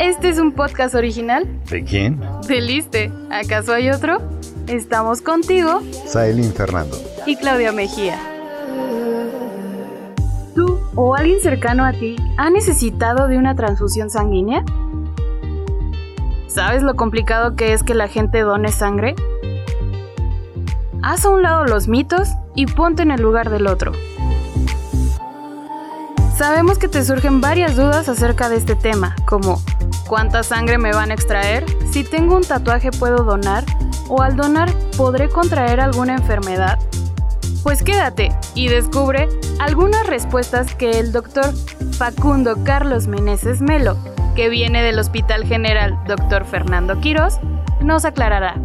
este es un podcast original ¿De quién? de Liste. ¿Acaso hay otro? Estamos contigo Saelin Fernando. y Claudia Mejía. ¿Tú o alguien cercano a ti ha necesitado de una transfusión sanguínea? ¿Sabes lo complicado que es que la gente done sangre? Haz a un lado los mitos y ponte en el lugar del otro. Sabemos que te surgen varias dudas acerca de este tema, como ¿cuánta sangre me van a extraer? Si tengo un tatuaje puedo donar o al donar podré contraer alguna enfermedad. Pues quédate y descubre algunas respuestas que el doctor Facundo Carlos Meneses Melo, que viene del Hospital General Dr. Fernando Quirós, nos aclarará.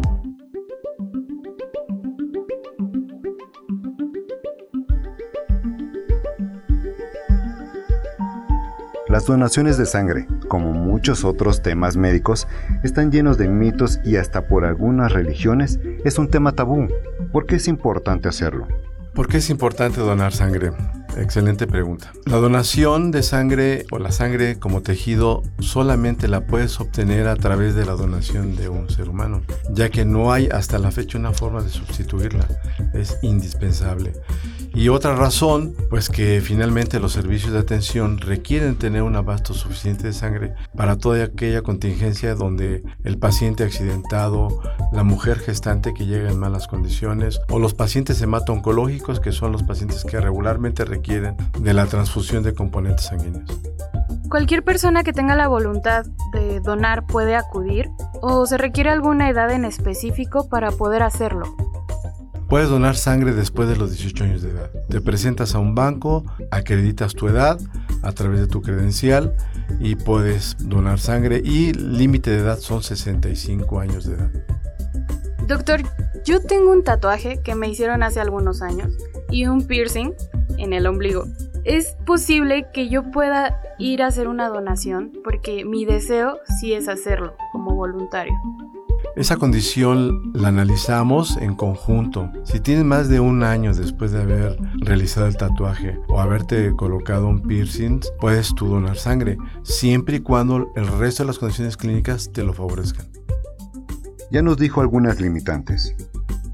Las donaciones de sangre, como muchos otros temas médicos, están llenos de mitos y hasta por algunas religiones es un tema tabú. ¿Por qué es importante hacerlo? ¿Por qué es importante donar sangre? Excelente pregunta. La donación de sangre o la sangre como tejido solamente la puedes obtener a través de la donación de un ser humano, ya que no hay hasta la fecha una forma de sustituirla. Es indispensable. Y otra razón, pues que finalmente los servicios de atención requieren tener un abasto suficiente de sangre para toda aquella contingencia donde el paciente accidentado, la mujer gestante que llega en malas condiciones o los pacientes hemato-oncológicos que son los pacientes que regularmente requieren de la transfusión de componentes sanguíneos. ¿Cualquier persona que tenga la voluntad de donar puede acudir o se requiere alguna edad en específico para poder hacerlo? Puedes donar sangre después de los 18 años de edad. Te presentas a un banco, acreditas tu edad a través de tu credencial y puedes donar sangre y límite de edad son 65 años de edad. Doctor, yo tengo un tatuaje que me hicieron hace algunos años y un piercing en el ombligo. ¿Es posible que yo pueda ir a hacer una donación? Porque mi deseo sí es hacerlo como voluntario. Esa condición la analizamos en conjunto. Si tienes más de un año después de haber realizado el tatuaje o haberte colocado un piercing, puedes tú donar sangre, siempre y cuando el resto de las condiciones clínicas te lo favorezcan. Ya nos dijo algunas limitantes.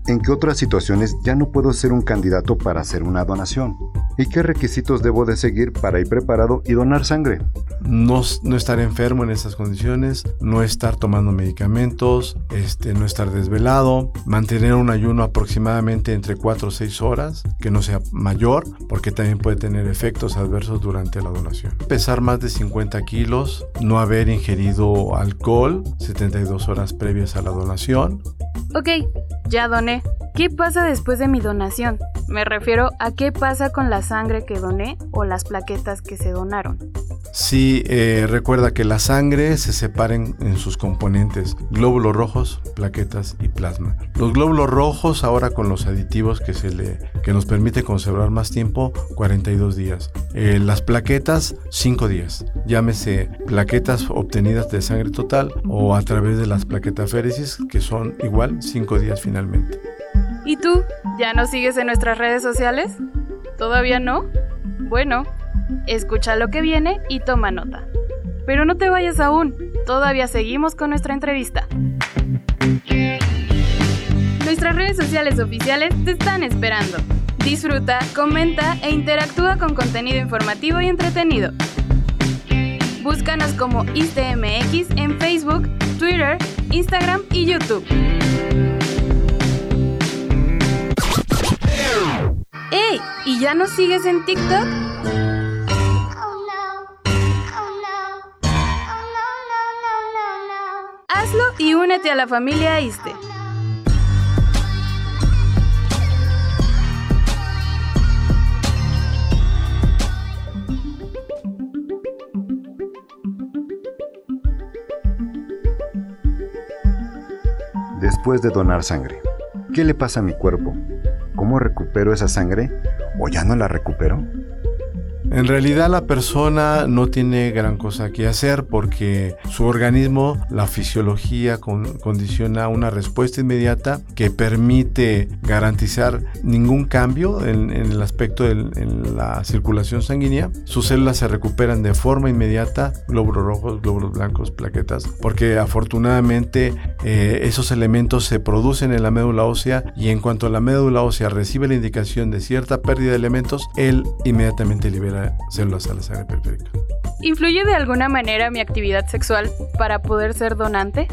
¿En qué otras situaciones ya no puedo ser un candidato para hacer una donación? ¿Y qué requisitos debo de seguir para ir preparado y donar sangre? No, no estar enfermo en esas condiciones, no estar tomando medicamentos, este, no estar desvelado, mantener un ayuno aproximadamente entre 4 o 6 horas, que no sea mayor, porque también puede tener efectos adversos durante la donación. Pesar más de 50 kilos, no haber ingerido alcohol 72 horas previas a la donación, Ok, ya doné. ¿Qué pasa después de mi donación? Me refiero a qué pasa con la sangre que doné o las plaquetas que se donaron. Sí, eh, recuerda que la sangre se separa en, en sus componentes, glóbulos rojos, plaquetas y plasma. Los glóbulos rojos ahora con los aditivos que, se le, que nos permite conservar más tiempo, 42 días. Eh, las plaquetas, 5 días. Llámese plaquetas obtenidas de sangre total o a través de las plaquetaféresis, que son igual 5 días finalmente. ¿Y tú? ¿Ya nos sigues en nuestras redes sociales? ¿Todavía no? Bueno, escucha lo que viene y toma nota. Pero no te vayas aún, todavía seguimos con nuestra entrevista. Nuestras redes sociales oficiales te están esperando. Disfruta, comenta e interactúa con contenido informativo y entretenido. Búscanos como ISTMX en Facebook, Twitter, Instagram y YouTube. ¿Y ya nos sigues en TikTok? Hazlo y únete a la familia ISTE. después de donar sangre? ¿Qué le pasa a mi cuerpo? ¿Cómo recupero esa sangre? ¿O ya no la recupero? En realidad la persona no tiene gran cosa que hacer porque su organismo, la fisiología condiciona una respuesta inmediata que permite garantizar ningún cambio en, el aspecto de la circulación sanguínea. Sus células se recuperan de forma inmediata, glóbulos rojos, glóbulos blancos, plaquetas, porque afortunadamente eh, esos elementos se producen en la médula ósea y en cuanto la médula ósea recibe la indicación de cierta pérdida de elementos, él inmediatamente libera la periférica. ¿Influye de alguna manera mi actividad sexual para poder ser donante?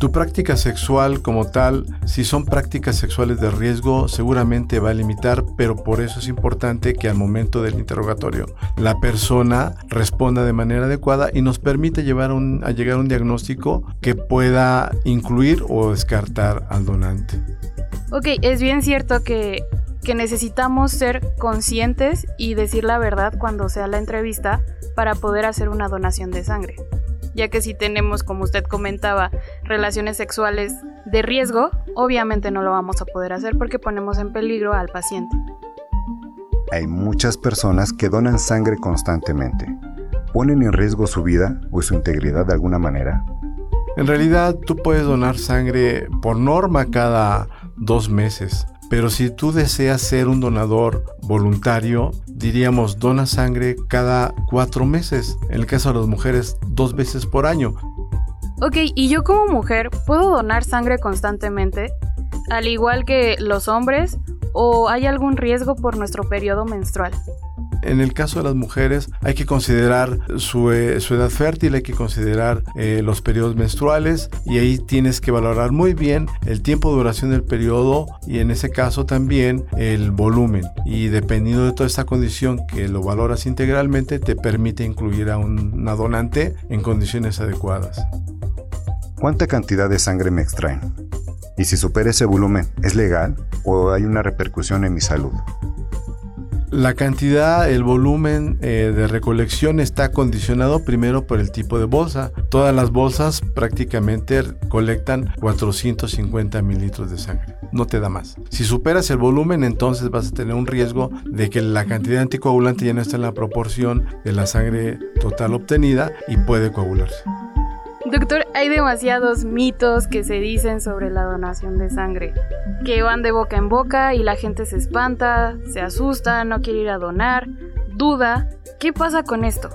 Tu práctica sexual como tal, si son prácticas sexuales de riesgo, seguramente va a limitar, pero por eso es importante que al momento del interrogatorio la persona responda de manera adecuada y nos permite llevar a llegar a un diagnóstico que pueda incluir o descartar al donante. Ok, es bien cierto que que necesitamos ser conscientes y decir la verdad cuando sea la entrevista para poder hacer una donación de sangre. Ya que si tenemos, como usted comentaba, relaciones sexuales de riesgo, obviamente no lo vamos a poder hacer porque ponemos en peligro al paciente. Hay muchas personas que donan sangre constantemente. ¿Ponen en riesgo su vida o su integridad de alguna manera? En realidad, tú puedes donar sangre por norma cada dos meses. Pero si tú deseas ser un donador voluntario, diríamos dona sangre cada cuatro meses. En el caso de las mujeres, dos veces por año. Ok, y yo como mujer, ¿puedo donar sangre constantemente? Al igual que los hombres, ¿o hay algún riesgo por nuestro periodo menstrual? En el caso de las mujeres hay que considerar su, eh, edad fértil, hay que considerar eh, los periodos menstruales y ahí tienes que valorar muy bien el tiempo de duración del periodo y en ese caso también el volumen. Y dependiendo de toda esta condición que lo valoras integralmente te permite incluir a una donante en condiciones adecuadas. ¿Cuánta cantidad de sangre me extraen? Y si supera ese volumen, ¿es legal o hay una repercusión en mi salud? La cantidad, el volumen eh, de recolección está condicionado primero por el tipo de bolsa. Todas las bolsas prácticamente colectan 450 mililitros de sangre. No te da más. Si superas el volumen, entonces vas a tener un riesgo de que la cantidad de anticoagulante ya no está en la proporción de la sangre total obtenida y puede coagularse. Doctor, hay demasiados mitos que se dicen sobre la donación de sangre, que van de boca en boca y la gente se espanta, se asusta, no quiere ir a donar, duda. ¿Qué pasa con esto?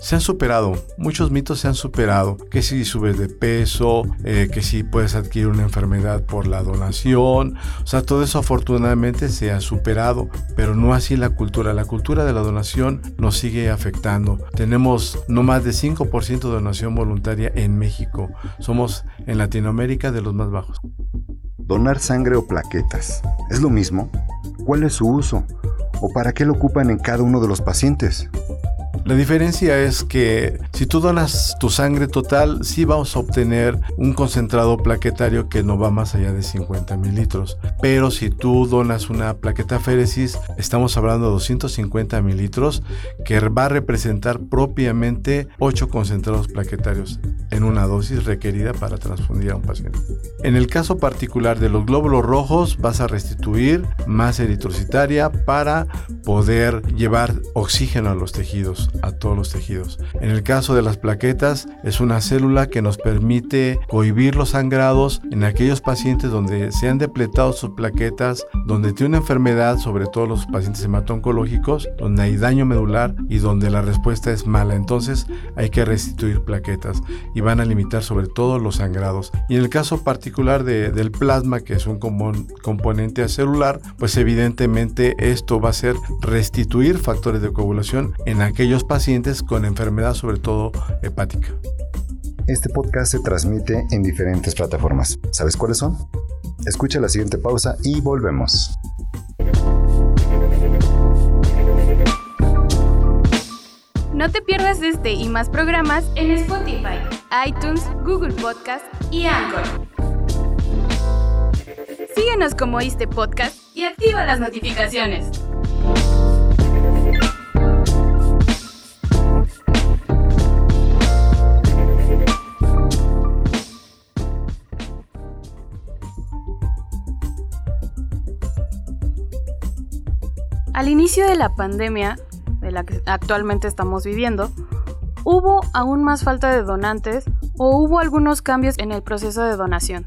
Se han superado, muchos mitos se han superado, que si subes de peso, eh, que si puedes adquirir una enfermedad por la donación, o sea, todo eso afortunadamente se ha superado, pero no así la cultura, la cultura de la donación nos sigue afectando. Tenemos no más de 5% de donación voluntaria en México, somos en Latinoamérica de los más bajos. Donar sangre o plaquetas, ¿es lo mismo? ¿Cuál es su uso? ¿O para qué lo ocupan en cada uno de los pacientes? La diferencia es que si tú donas tu sangre total, sí vamos a obtener un concentrado plaquetario que no va más allá de 50 mililitros. Pero si tú donas una plaqueta féresis, estamos hablando de 250 mililitros, que va a representar propiamente 8 concentrados plaquetarios en una dosis requerida para transfundir a un paciente. En el caso particular de los glóbulos rojos, vas a restituir más eritrocitaria para poder llevar oxígeno a los tejidos a todos los tejidos. En el caso de las plaquetas, es una célula que nos permite cohibir los sangrados en aquellos pacientes donde se han depletado sus plaquetas, donde tiene una enfermedad, sobre todo los pacientes hemato-oncológicos, donde hay daño medular y donde la respuesta es mala. Entonces hay que restituir plaquetas y van a limitar sobre todo los sangrados. Y en el caso particular del plasma, que es un componente celular, pues evidentemente esto va a ser restituir factores de coagulación en aquellos pacientes con enfermedad sobre todo hepática. Este podcast se transmite en diferentes plataformas. ¿Sabes cuáles son? Escucha la siguiente pausa y volvemos. No te pierdas este y más programas en Spotify, iTunes, Google Podcast y Anchor. Síguenos como este podcast y activa las notificaciones. Al inicio de la pandemia, de la que actualmente estamos viviendo, ¿hubo aún más falta de donantes o hubo algunos cambios en el proceso de donación?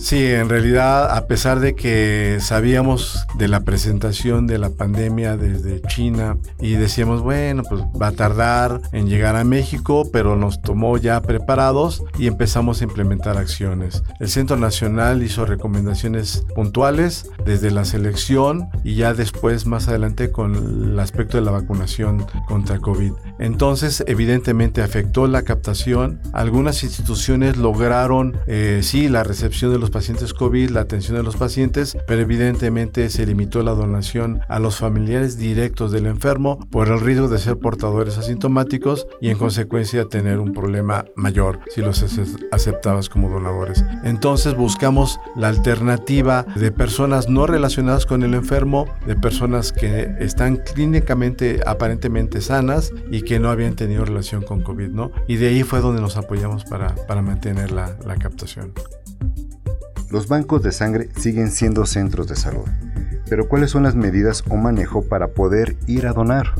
Sí, en realidad, a pesar de que sabíamos de la presentación de la pandemia desde China y decíamos, bueno, pues va a tardar en llegar a México, pero nos tomó ya preparados y empezamos a implementar acciones. El Centro Nacional hizo recomendaciones puntuales desde la selección y ya después, más adelante, con el aspecto de la vacunación contra COVID. Entonces, evidentemente afectó la captación. Algunas instituciones lograron, eh, sí, la recepción de los pacientes COVID, la atención de los pacientes, pero evidentemente se limitó la donación a los familiares directos del enfermo por el riesgo de ser portadores asintomáticos y en consecuencia tener un problema mayor si los aceptabas como donadores. Entonces buscamos la alternativa de personas no relacionadas con el enfermo, de personas que están clínicamente aparentemente sanas y que no habían tenido relación con COVID, ¿no? Y de ahí fue donde nos apoyamos para, para mantener la, la captación. Los bancos de sangre siguen siendo centros de salud, pero ¿cuáles son las medidas o manejo para poder ir a donar?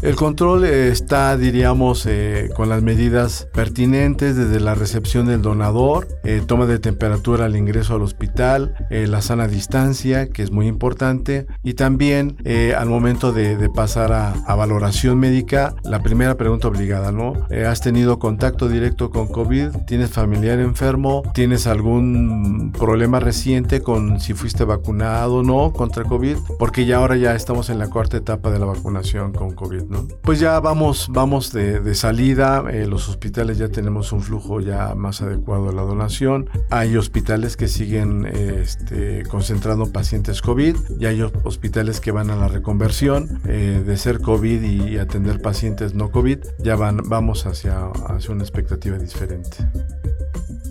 El control está, diríamos, eh, con las medidas pertinentes desde la recepción del donador, eh, toma de temperatura al ingreso al hospital, eh, la sana distancia, que es muy importante, y también al momento de, pasar a, valoración médica, la primera pregunta obligada, ¿no? ¿Has tenido contacto directo con COVID? ¿Tienes familiar enfermo? ¿Tienes algún problema reciente con si fuiste vacunado o no contra COVID? Porque ya ahora ya estamos en la cuarta etapa de la vacunación con COVID. Pues ya vamos, vamos de, salida, eh, los hospitales ya tenemos un flujo ya más adecuado a la donación, hay hospitales que siguen este, concentrando pacientes COVID y hay hospitales que van a la reconversión eh, de ser COVID y atender pacientes no COVID, ya van, vamos hacia, hacia una expectativa diferente.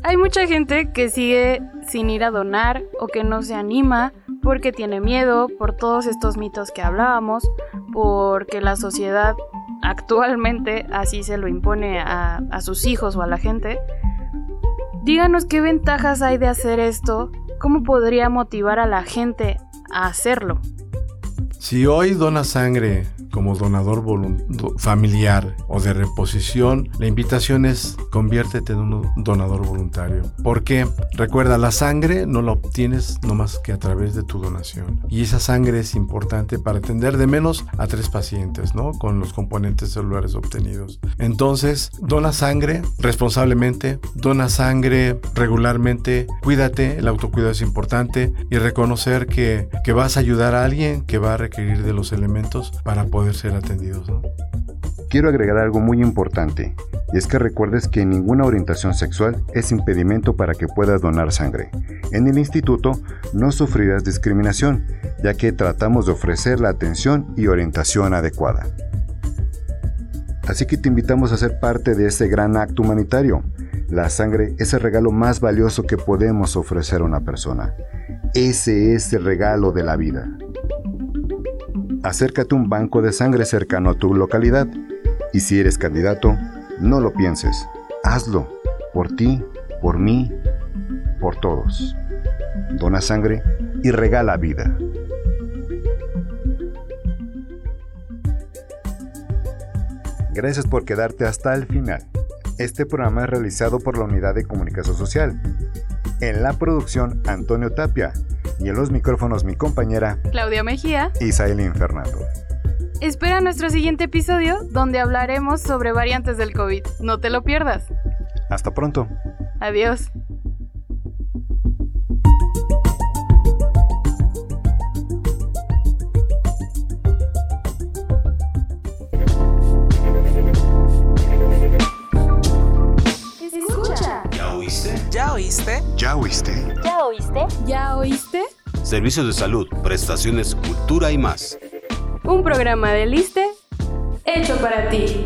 Hay mucha gente que sigue sin ir a donar o que no se anima porque tiene miedo por todos estos mitos que hablábamos, porque la sociedad actualmente así se lo impone a, sus hijos o a la gente. Díganos qué ventajas hay de hacer esto, cómo podría motivar a la gente a hacerlo. Si hoy dona sangre como donador familiar o de reposición, la invitación es conviértete en un donador voluntario. Porque recuerda, la sangre no la obtienes nomás que a través de tu donación. Y esa sangre es importante para atender de menos a tres pacientes, ¿no? Con los componentes celulares obtenidos. Entonces, dona sangre responsablemente, dona sangre regularmente, cuídate, el autocuidado es importante y reconocer que, que vas a ayudar a alguien que va a requerir de los elementos para poder ser atendidos. Quiero agregar algo muy importante, y es que recuerdes que ninguna orientación sexual es impedimento para que puedas donar sangre. En el instituto no sufrirás discriminación, ya que tratamos de ofrecer la atención y orientación adecuada. Así que te invitamos a ser parte de este gran acto humanitario. La sangre es el regalo más valioso que podemos ofrecer a una persona. Ese es el regalo de la vida acércate a un banco de sangre cercano a tu localidad y si eres candidato, no lo pienses, hazlo, por ti, por mí, por todos. Dona sangre y regala vida. Gracias por quedarte hasta el final. Este programa es realizado por la Unidad de Comunicación Social. En la producción, Antonio Tapia y en los micrófonos mi compañera Claudia Mejía y Sailin Fernando. Espera nuestro siguiente episodio donde hablaremos sobre variantes del COVID. No te lo pierdas. Hasta pronto. Adiós. ¿Ya oíste? ¿Ya oíste? ¿Ya oíste? ¿Ya oíste? Servicios de salud, prestaciones, cultura y más. Un programa de Liste hecho para ti.